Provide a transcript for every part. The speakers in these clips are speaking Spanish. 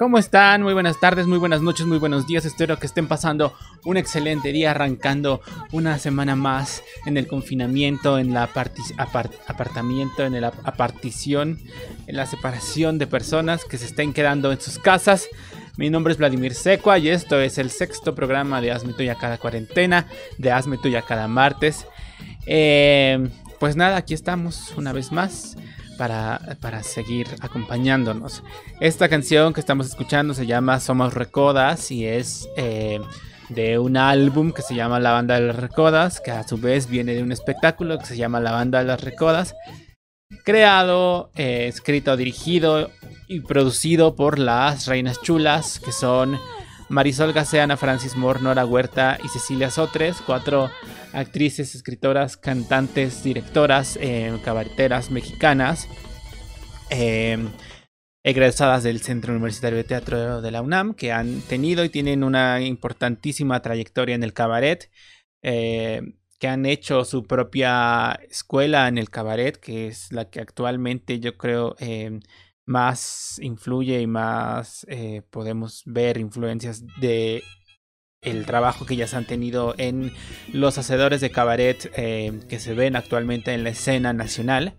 ¿cómo están? Muy buenas tardes, muy buenas noches, muy buenos días. Espero que estén pasando un excelente día arrancando una semana más en el confinamiento, en la apart- apartamiento, en la apartición, en la separación de personas que se estén quedando en sus casas. Mi nombre es Vladimir Secua y esto es el sexto programa de Hazme Tuya cada cuarentena, de Hazme Tuya cada martes. Eh, pues nada, aquí estamos una vez más para, para seguir acompañándonos. Esta canción que estamos escuchando se llama Somos Recodas y es eh, de un álbum que se llama La Banda de las Recodas, que a su vez viene de un espectáculo que se llama La Banda de las Recodas, creado, eh, escrito, dirigido y producido por las Reinas Chulas, que son Marisol Gaceana, Francis Moore, Nora Huerta y Cecilia Sotres, cuatro actrices, escritoras, cantantes, directoras, eh, cabareteras mexicanas, eh, egresadas del Centro Universitario de Teatro de la UNAM, que han tenido y tienen una importantísima trayectoria en el cabaret, eh, que han hecho su propia escuela en el cabaret, que es la que actualmente yo creo eh, más influye y más eh, podemos ver influencias de el trabajo que ellas han tenido en los hacedores de cabaret eh, que se ven actualmente en la escena nacional.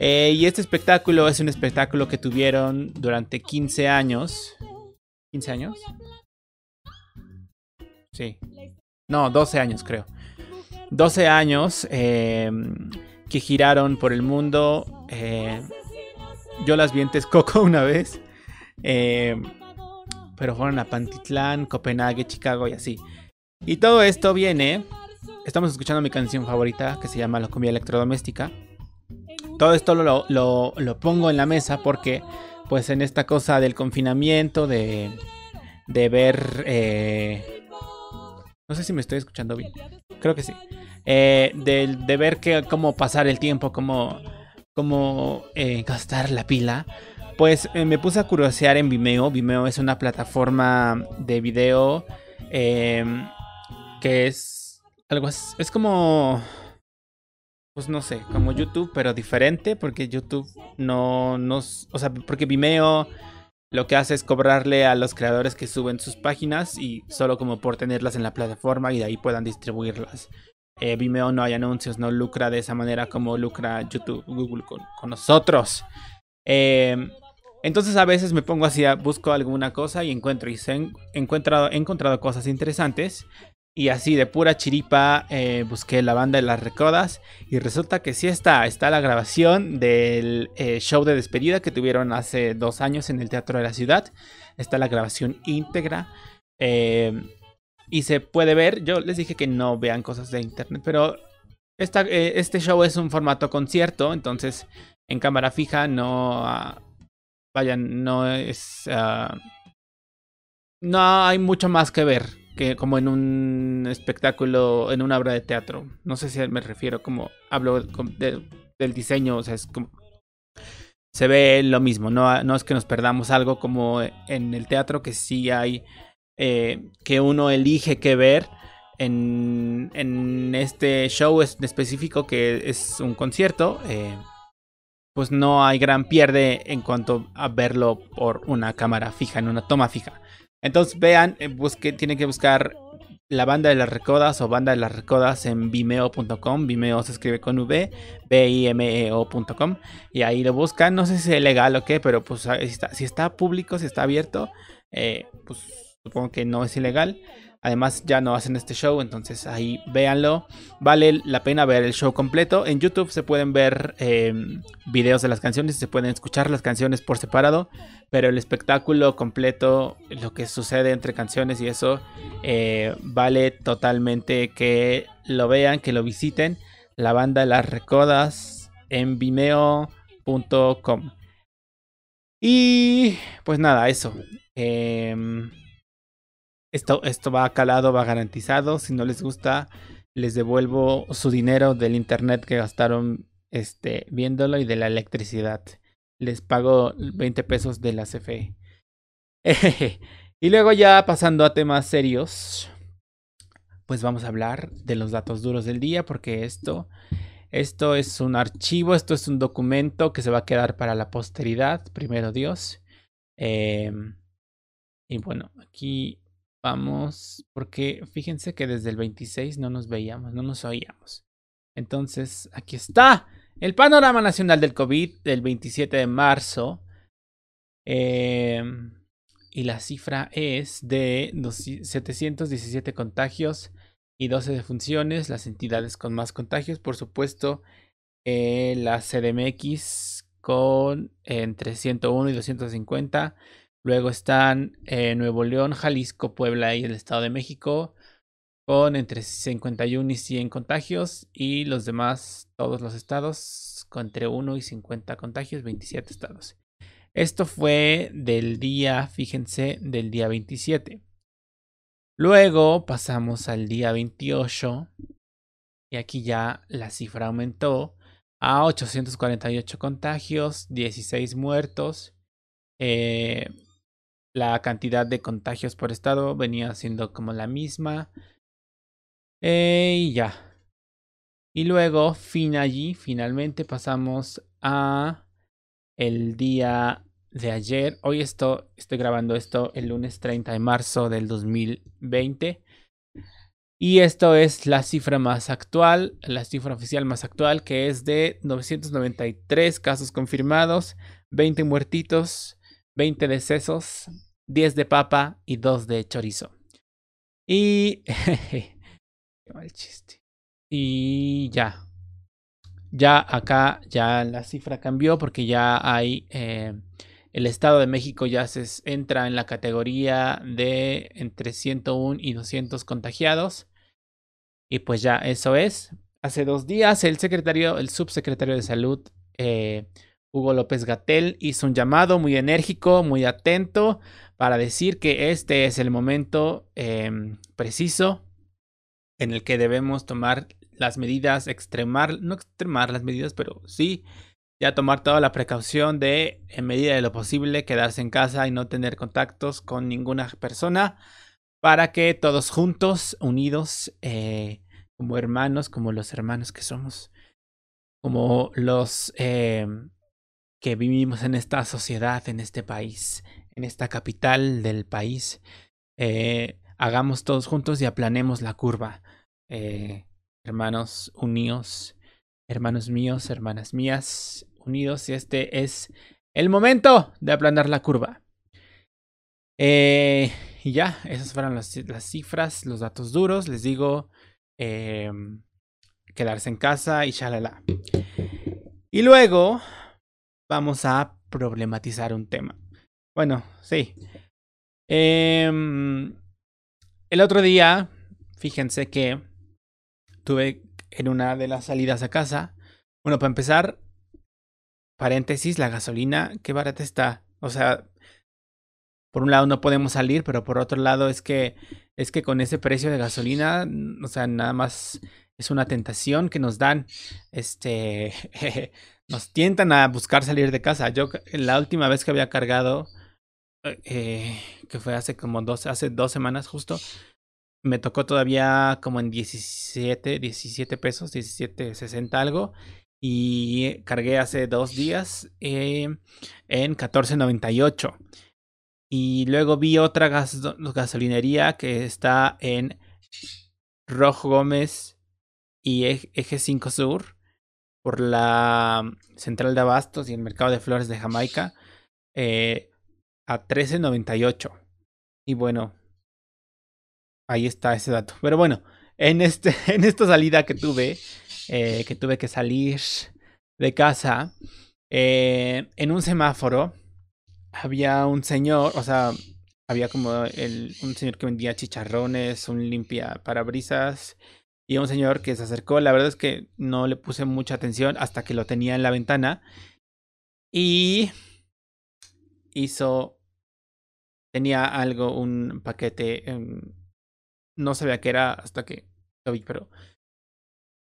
Eh, y este espectáculo es un espectáculo que tuvieron durante 15 años. ¿15 años? Sí. No, 12 años creo. 12 años que giraron por el mundo. Yo las vi en Texcoco una vez. eh, pero fueron a Pantitlán, Copenhague, Chicago y así. Y todo esto viene. Estamos escuchando mi canción favorita que se llama La comida electrodoméstica. Todo esto lo, lo- lo pongo en la mesa porque, pues, en esta cosa del confinamiento, de, de ver. eh, no sé si me estoy escuchando bien. Creo que sí. Eh, de, de ver que, cómo pasar el tiempo, cómo, cómo eh, gastar la pila. Pues eh, me puse a curiosear en Vimeo. Vimeo es una plataforma de video em, que es algo as- es como pues no sé, como YouTube, pero diferente porque YouTube no nos, o sea, porque Vimeo lo que hace es cobrarle a los creadores que suben sus páginas y solo como por tenerlas en la plataforma y de ahí puedan distribuirlas. Eh, Vimeo no hay anuncios, no lucra de esa manera como lucra YouTube, Google con, nosotros. Eh, entonces a veces me pongo así, busco alguna cosa y encuentro y se encontrado, he encontrado cosas interesantes. Y así de pura chiripa eh, busqué la banda de las recodas y resulta que sí está, está la grabación del eh, show de despedida que tuvieron hace dos años en el Teatro de la Ciudad. Está la grabación íntegra eh, y se puede ver. Yo les dije que no vean cosas de internet, pero esta, eh, este show es un formato concierto, entonces en cámara fija no... ah, vayan, no es... ah, no hay mucho más que ver que como en un espectáculo, en una obra de teatro. No sé si me refiero como hablo del diseño, o sea, es como se ve lo mismo, no, no es que nos perdamos algo como en el teatro que sí hay eh, que uno elige qué ver. En, en este show en específico que es un concierto, eh, pues no hay gran pierde en cuanto a verlo por una cámara fija, en una toma fija. Entonces vean, eh, busque, tienen que buscar la banda de las recodas o banda de las recodas en vimeo.com. Vimeo se escribe con V, B-I-M-E-O.com. Y ahí lo buscan. No sé si es legal o qué, pero pues si está público, si está abierto, pues supongo que no es ilegal. Además ya no hacen este show, entonces ahí véanlo. Vale la pena ver el show completo. En YouTube se pueden ver eh, videos de las canciones, se pueden escuchar las canciones por separado, pero el espectáculo completo, lo que sucede entre canciones y eso, eh, vale totalmente que lo vean, que lo visiten. La banda Las Recodas en vimeo.com. Y pues nada, eso. Em, esto, esto va calado, va garantizado. Si no les gusta, les devuelvo su dinero del internet que gastaron este, viéndolo y de la electricidad. Les pago 20 pesos de la CFE. y luego ya pasando a temas serios, pues vamos a hablar de los datos duros del día porque esto, esto es un archivo, esto es un documento que se va a quedar para la posteridad, primero Dios. Em, y bueno, aquí vamos, porque fíjense que desde el 26 no nos veíamos, no nos oíamos. Entonces, aquí está el panorama nacional del COVID del 27 de marzo. Em, y la cifra es de 717 contagios y 12 defunciones. Las entidades con más contagios, por supuesto, eh, la CDMX con entre 101 y 250. Luego están eh, Nuevo León, Jalisco, Puebla y el Estado de México con entre 51 y 100 contagios y los demás, todos los estados, con entre 1 y 50 contagios, 27 estados. Esto fue del día, fíjense, del día 27. Luego pasamos al día 28 y aquí ya la cifra aumentó a 848 contagios, 16 muertos. Eh, la cantidad de contagios por estado venía siendo como la misma. Eh, y ya. Y luego, fin allí, finalmente pasamos a el día de ayer. Hoy esto, estoy grabando esto el lunes 30 de marzo del 2020. Y esto es la cifra más actual, la cifra oficial más actual, que es de 993 casos confirmados, 20 muertitos, 20 decesos, 10 de papa y 2 de chorizo. Y... Qué mal chiste. Y ya. Ya acá, ya la cifra cambió porque ya hay... Eh, el Estado de México ya se entra en la categoría de entre 101 y 200 contagiados. Y pues ya eso es. Hace dos días el secretario, el subsecretario de salud, eh, Hugo López Gatel, hizo un llamado muy enérgico, muy atento, para decir que este es el momento em, preciso en el que debemos tomar las medidas, extremar, no extremar las medidas, pero sí ya tomar toda la precaución de, en medida de lo posible, quedarse en casa y no tener contactos con ninguna persona para que todos juntos, unidos, eh, como hermanos, como los hermanos que somos, como los eh, que vivimos en esta sociedad, en este país, en esta capital del país, eh, hagamos todos juntos y aplanemos la curva. hermanos unidos, hermanos míos, hermanas mías, unidos y este es el momento de aplanar la curva. Eh, y ya, esas fueron las, cifras, los datos duros. Les digo, em, quedarse en casa y shalala. Y luego vamos a problematizar un tema. Bueno, sí. Em, el otro día, fíjense que tuve en una de las salidas a casa. Bueno, para empezar, paréntesis, la gasolina, qué barata está. O sea, por un lado no podemos salir, pero por otro lado es que es que con ese precio de gasolina, o sea, nada más es una tentación que nos dan, este, nos tientan a buscar salir de casa. Yo la última vez que había cargado, eh, que fue hace como dos, hace dos semanas justo, me tocó todavía como en 17, 17 pesos, 17, 60 algo y cargué hace dos días eh, en 14.98. Y luego vi otra gasolinería que está en Rojo Gómez y Eje 5 Sur por la Central de Abastos y el Mercado de Flores de Jamaica eh, a 13.98. Y bueno, ahí está ese dato. Pero bueno, en, este, en esta salida que tuve, eh, que tuve que salir de casa, eh, en un semáforo había un señor, o sea, había como un señor que vendía chicharrones, un limpia parabrisas y un señor que se acercó. La verdad es que no le puse mucha atención hasta que lo tenía en la ventana. Y hizo, tenía algo, un paquete, no sabía qué era hasta que lo vi, pero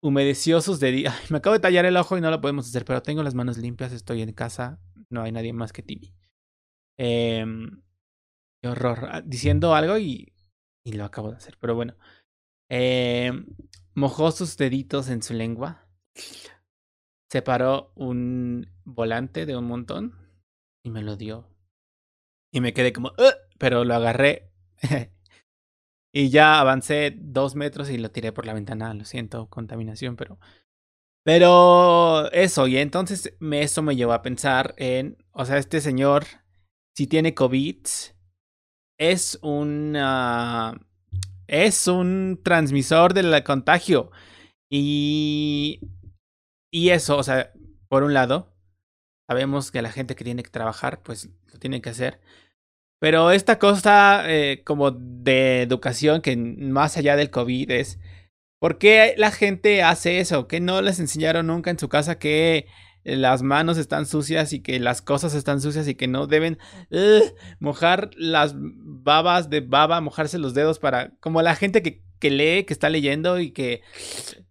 humedeció sus deditos. Me acabo de tallar el ojo y no lo podemos hacer, pero tengo las manos limpias, estoy en casa, no hay nadie más que Timmy. Eh, qué horror. Ah, diciendo algo y lo acabo de hacer, pero bueno. Eh, mojó sus deditos en su lengua. Separó un volante de un montón y me lo dio. Y me quedé como, pero lo agarré. y ya avancé dos metros y lo tiré por la ventana. Lo siento, contaminación, pero pero eso, y entonces eso me llevó a pensar en, o sea, este señor, si tiene COVID, es un, es un transmisor del contagio. Y, y eso, o sea, por un lado, sabemos que la gente que tiene que trabajar, pues lo tiene que hacer. Pero esta cosa eh, como de educación que más allá del COVID es ¿Por qué la gente hace eso? ¿Que no les enseñaron nunca en su casa que las manos están sucias y que las cosas están sucias y que no deben mojar las babas de baba, mojarse los dedos para, como la gente que, que lee, que está leyendo y que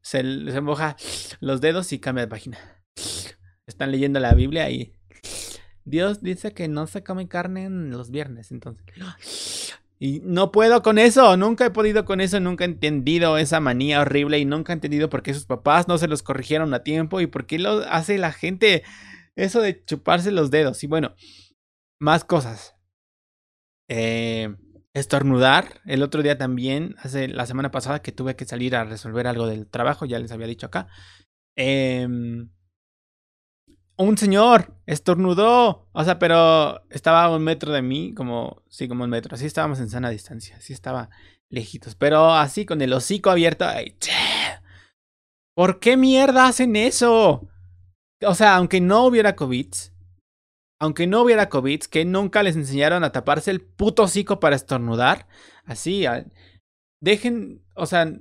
se, se moja los dedos y cambia de página. Están leyendo la Biblia y Dios dice que no se come carne en los viernes, entonces y no puedo con eso, nunca he podido con eso, nunca he entendido esa manía horrible y nunca he entendido por qué sus papás no se los corrigieron a tiempo y por qué lo hace la gente eso de chuparse los dedos. Y bueno, más cosas. Eh, estornudar. El otro día también, hace la semana pasada que tuve que salir a resolver algo del trabajo, ya les había dicho acá. Eh, un señor estornudó. O sea, pero estaba a un metro de mí, como, sí, como un metro. Así estábamos en sana distancia, así estaba lejitos. Pero así con el hocico abierto. ¿Por qué mierda hacen eso? O sea, aunque no hubiera COVID, aunque no hubiera COVID, que nunca les enseñaron a taparse el puto hocico para estornudar. Así, dejen, o sea,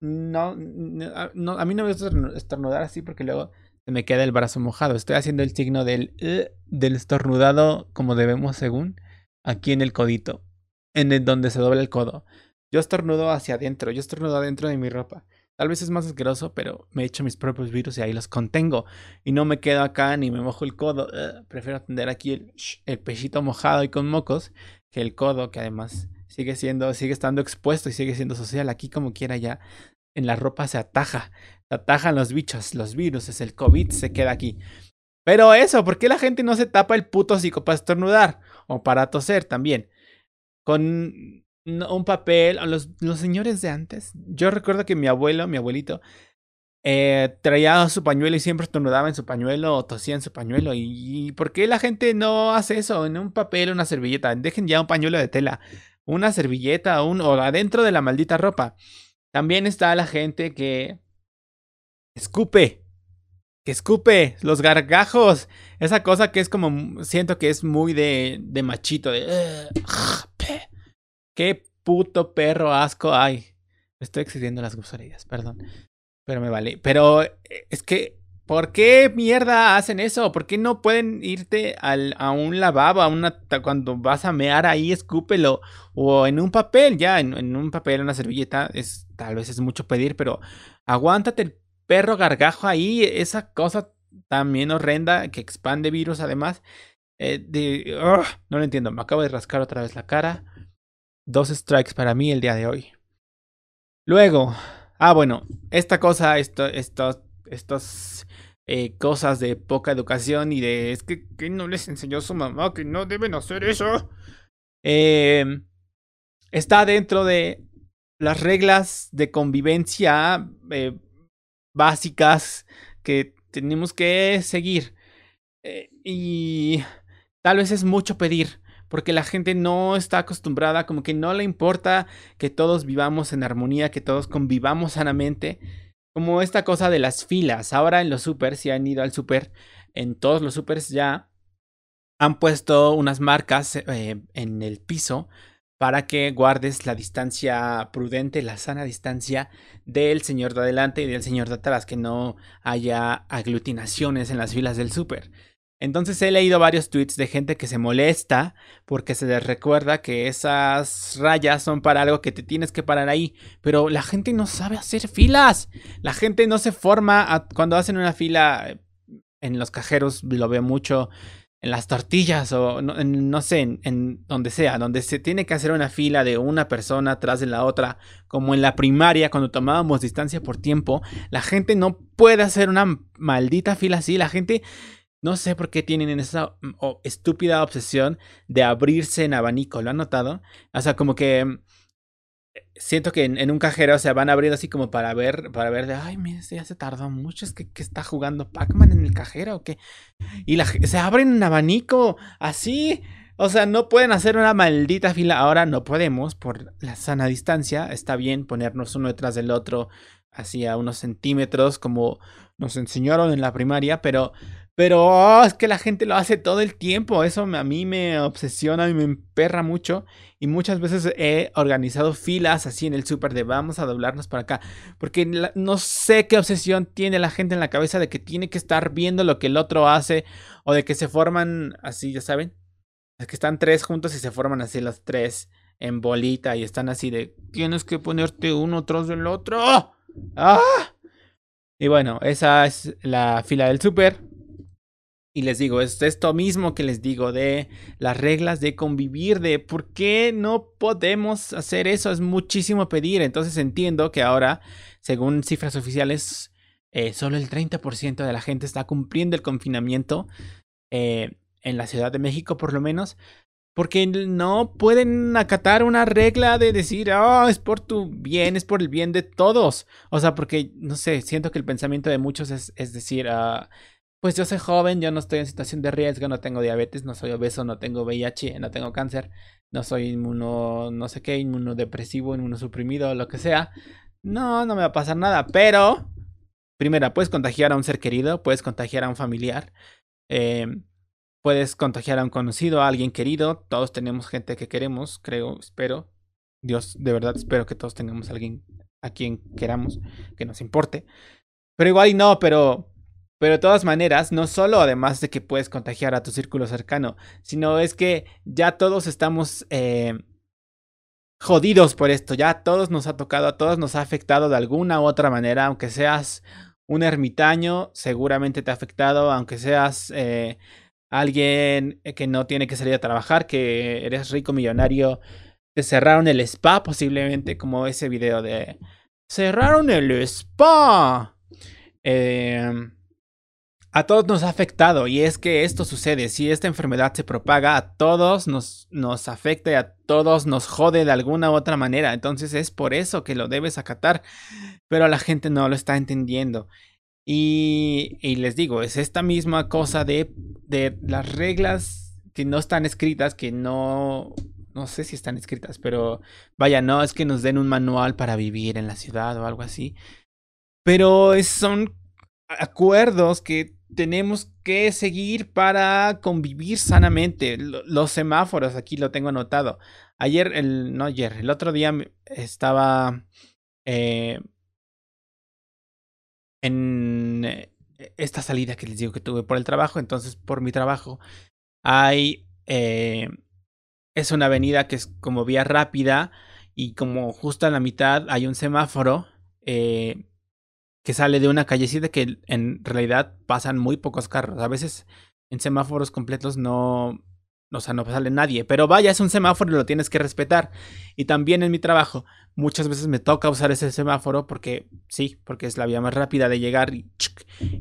no, a mí no me gusta estornudar así porque luego me queda el brazo mojado. Estoy haciendo el signo del, eh, del estornudado como debemos según aquí en el codito, en el donde se dobla el codo. Yo estornudo hacia adentro, yo estornudo adentro de mi ropa. Tal vez es más asqueroso, pero me echo mis propios virus y ahí los contengo. Y no me quedo acá ni me mojo el codo. Eh, prefiero tener aquí el, el pechito mojado y con mocos que el codo, que además sigue siendo, sigue estando expuesto y sigue siendo social. Aquí como quiera ya en la ropa se ataja atajan los bichos, los virus, es el COVID, se queda aquí. Pero eso, ¿por qué la gente no se tapa el puto hocico para estornudar? O para toser también. Con un papel, los, los señores de antes. Yo recuerdo que mi abuelo, mi abuelito, eh, traía su pañuelo y siempre estornudaba en su pañuelo o tosía en su pañuelo. ¿Y, por qué la gente no hace eso? En un papel, una servilleta. Dejen ya un pañuelo de tela, una servilleta un, o adentro de la maldita ropa. También está la gente que escupe. Que escupe los gargajos. Esa cosa que es como. Siento que es muy de, de machito. De. Qué puto perro asco. Ay. estoy excediendo las groserías, perdón. Pero me vale. Pero eh, es que. ¿Por qué mierda hacen eso? ¿Por qué no pueden irte a un lavabo, a una, cuando vas a mear ahí, escúpelo? O en un papel, ya, en, en un papel, una servilleta, es, tal vez es mucho pedir, pero aguántate el perro gargajo ahí, esa cosa también horrenda que expande virus además. Eh, de, no lo entiendo, me acabo de rascar otra vez la cara. Dos strikes para mí el día de hoy. Luego, ah bueno, esta cosa, esto, esto, estos eh, cosas de poca educación y de es que, que, no les enseñó su mamá que no deben hacer eso. Eh, está dentro de las reglas de convivencia eh, básicas que tenemos que seguir. Eh, y tal vez es mucho pedir, porque la gente no está acostumbrada, como que no le importa que todos vivamos en armonía, que todos convivamos sanamente. Como esta cosa de las filas. Ahora en los supers, si han ido al super, en todos los supers ya han puesto unas marcas eh, en el piso para que guardes la distancia prudente, la sana distancia del señor de adelante y del señor de atrás, que no haya aglutinaciones en las filas del súper. Entonces he leído varios tweets de gente que se molesta porque se les recuerda que esas rayas son para algo que te tienes que parar ahí. Pero la gente no sabe hacer filas. La gente no se forma cuando hacen una fila en los cajeros, lo veo mucho en las tortillas o no, no sé, en, en, donde sea, donde se tiene que hacer una fila de una persona atrás de la otra, como en la primaria cuando tomábamos distancia por tiempo, la gente no puede hacer una maldita fila así, la gente no sé por qué tienen esa estúpida obsesión de abrirse en abanico, ¿lo han notado? O sea, como que siento que en, un cajero se van abriendo así como para ver, para ver de, ay, mira, ya se tardó mucho, es que, está jugando Pac-Man en el cajero o qué. Y se abren en abanico, así. O sea, no pueden hacer una maldita fila. Ahora no podemos por la sana distancia. Está bien ponernos uno detrás del otro, así a unos centímetros, como nos enseñaron en la primaria, pero pero oh, es que la gente lo hace todo el tiempo. Eso a mí me obsesiona y me emperra mucho. Y muchas veces he organizado filas así en el súper de vamos a doblarnos para acá. Porque no sé qué obsesión tiene la gente en la cabeza de que tiene que estar viendo lo que el otro hace. O de que se forman así, ya saben. Es que están tres juntos y se forman así los tres en bolita. Y están así de tienes que ponerte uno tras del otro. ¡Ah! Y bueno, esa es la fila del súper. Y les digo, es esto mismo que les digo de las reglas de convivir, de por qué no podemos hacer eso, es muchísimo pedir. Entonces entiendo que ahora, según cifras oficiales, eh, solo el 30% de la gente está cumpliendo el confinamiento eh, en la Ciudad de México, por lo menos, porque no pueden acatar una regla de decir, oh, es por tu bien, es por el bien de todos. O sea, porque, no sé, siento que el pensamiento de muchos es, es decir, uh, pues yo soy joven, yo no estoy en situación de riesgo, no tengo diabetes, no soy obeso, no tengo VIH, no tengo cáncer, no soy inmuno, no sé qué, inmunodepresivo, inmunosuprimido, lo que sea. No, no me va a pasar nada, pero, primera, puedes contagiar a un ser querido, puedes contagiar a un familiar, eh, puedes contagiar a un conocido, a alguien querido, todos tenemos gente que queremos, creo, espero. Dios, de verdad espero que todos tengamos a alguien a quien queramos, que nos importe. Pero igual y no, pero pero de todas maneras, no solo además de que puedes contagiar a tu círculo cercano, sino es que ya todos estamos eh, jodidos por esto, ya a todos nos ha tocado, a todos nos ha afectado de alguna u otra manera, aunque seas un ermitaño, seguramente te ha afectado, aunque seas eh, alguien que no tiene que salir a trabajar, que eres rico millonario, te cerraron el spa posiblemente, como ese video de cerraron el spa. Eh, a todos nos ha afectado y es que esto sucede, si esta enfermedad se propaga, a todos nos, nos afecta y a todos nos jode de alguna u otra manera, entonces es por eso que lo debes acatar, pero la gente no lo está entendiendo. Y, y les digo, es esta misma cosa de, de las reglas que no están escritas, que no, no sé si están escritas, pero vaya, no es que nos den un manual para vivir en la ciudad o algo así. Pero son acuerdos que tenemos que seguir para convivir sanamente. Los semáforos, aquí lo tengo anotado. Ayer, el, no ayer, el otro día estaba eh, en eh, esta salida que les digo que tuve por el trabajo. Entonces, por mi trabajo, hay... Eh, es una avenida que es como vía rápida y como justo a la mitad hay un semáforo. Eh, sale de una callecita que en realidad pasan muy pocos carros. A veces en semáforos completos no, o sea, no sale nadie. Pero vaya, es un semáforo y lo tienes que respetar. Y también en mi trabajo, muchas veces me toca usar ese semáforo porque sí, porque es la vía más rápida de llegar y,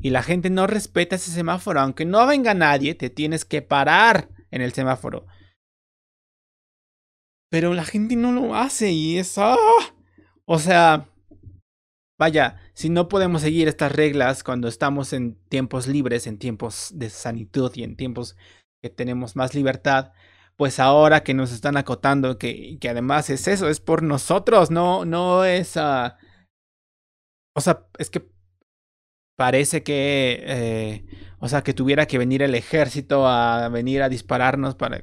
y la gente no respeta ese semáforo. Aunque no venga nadie, te tienes que parar en el semáforo. Pero la gente no lo hace y es... ¡ah! O sea, Vaya, si no podemos seguir estas reglas cuando estamos en tiempos libres, en tiempos de sanitud y en tiempos que tenemos más libertad, pues ahora que nos están acotando, que, que además es eso, es por nosotros, no, no es... Uh... O sea, es que parece que... Eh, o sea, que tuviera que venir el ejército a venir a dispararnos para...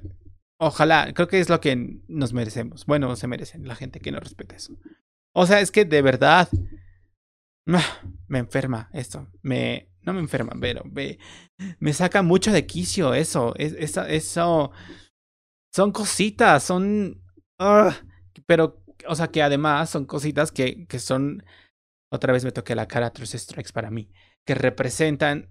Ojalá, creo que es lo que nos merecemos. Bueno, se merecen la gente que no respeta eso. O sea, es que de verdad me enferma esto. Me, no me enferma, pero me, me saca mucho de quicio eso. Es, eso, eso son cositas, son... ah, pero, o sea, que además son cositas que, que son... Otra vez me toqué la cara, tres strikes para mí. Que representan,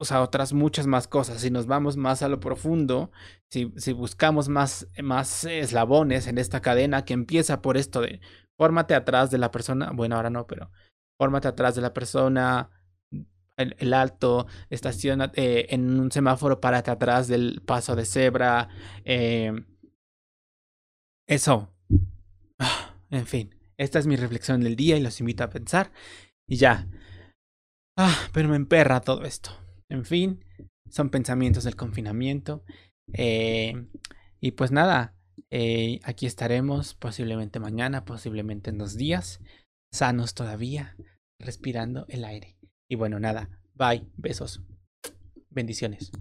o sea, otras muchas más cosas. Si nos vamos más a lo profundo, si, si buscamos más, más eslabones en esta cadena que empieza por esto de fórmate atrás de la persona, bueno, ahora no, pero fórmate atrás de la persona, el, alto, estaciona eh, en un semáforo, párate atrás del paso de cebra, eh, eso. En fin, esta es mi reflexión del día y los invito a pensar. Y ya. Ah, pero me emperra todo esto. En fin, son pensamientos del confinamiento. Eh, y pues nada, aquí estaremos posiblemente mañana, posiblemente en dos días, sanos todavía, respirando el aire. Y bueno, nada, bye, besos, bendiciones.